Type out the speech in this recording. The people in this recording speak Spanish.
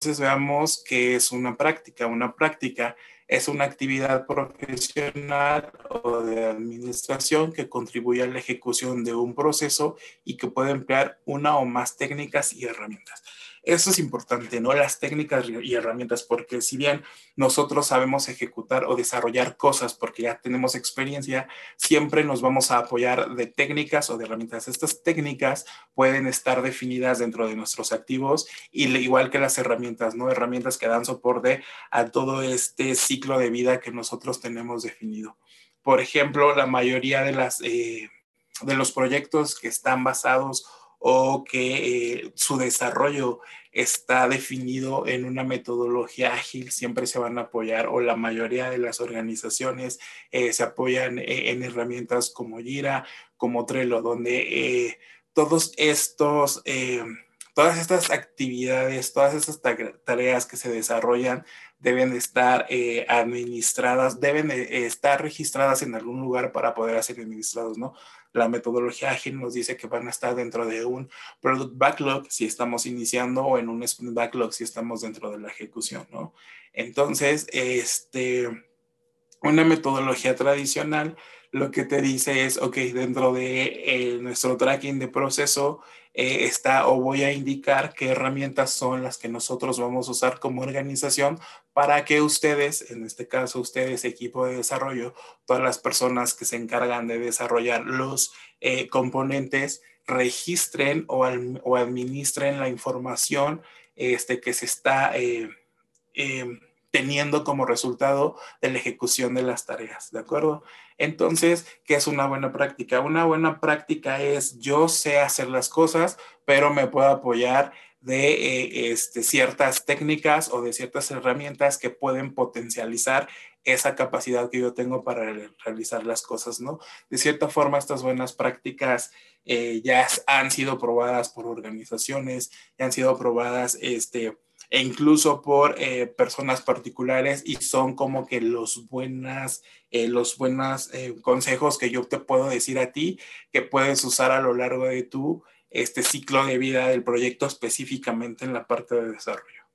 veamos qué es una práctica. Una práctica es una actividad profesional o de administración que contribuye a la ejecución de un proceso y que puede emplear una o más técnicas y herramientas. Eso es importante, ¿no? Las técnicas y herramientas, porque si bien nosotros sabemos ejecutar o desarrollar cosas porque ya tenemos experiencia, siempre nos vamos a apoyar de técnicas o de herramientas. Estas técnicas pueden estar definidas dentro de nuestros activos y igual que las herramientas, ¿no? Herramientas que dan soporte a todo este ciclo de vida que nosotros tenemos definido. Por ejemplo, la mayoría de las... Eh, de los proyectos que están basados o que eh, su desarrollo está definido en una metodología ágil, siempre se van a apoyar o la mayoría de las organizaciones eh, se apoyan eh, en herramientas como Jira, como Trello, donde todos estos, todas estas actividades, todas estas tareas que se desarrollan deben estar administradas, deben estar registradas en algún lugar para poder ser administrados, ¿no? La metodología ágil nos dice que van a estar dentro de un product backlog si estamos iniciando o en un sprint backlog si estamos dentro de la ejecución, ¿no? Entonces, este, una metodología tradicional lo que te dice es, ok, dentro de eh, nuestro tracking de proceso eh, está o voy a indicar qué herramientas son las que nosotros vamos a usar como organización para que ustedes, en este caso ustedes, equipo de desarrollo, todas las personas que se encargan de desarrollar los eh, componentes, registren o, o, administren la información este, que se está teniendo como resultado de la ejecución de las tareas, ¿de acuerdo? Entonces, ¿qué es una buena práctica? Una buena práctica es yo sé hacer las cosas, pero me puedo apoyar de eh, este, ciertas técnicas o de ciertas herramientas que pueden potencializar esa capacidad que yo tengo para realizar las cosas, ¿no? De cierta forma, estas buenas prácticas eh, ya han sido probadas por organizaciones, ya han sido probadas, este, e incluso por eh, personas particulares y son como que los buenas, eh, los buenos eh, consejos que yo te puedo decir a ti que puedes usar a lo largo de tu este ciclo de vida del proyecto específicamente en la parte de desarrollo.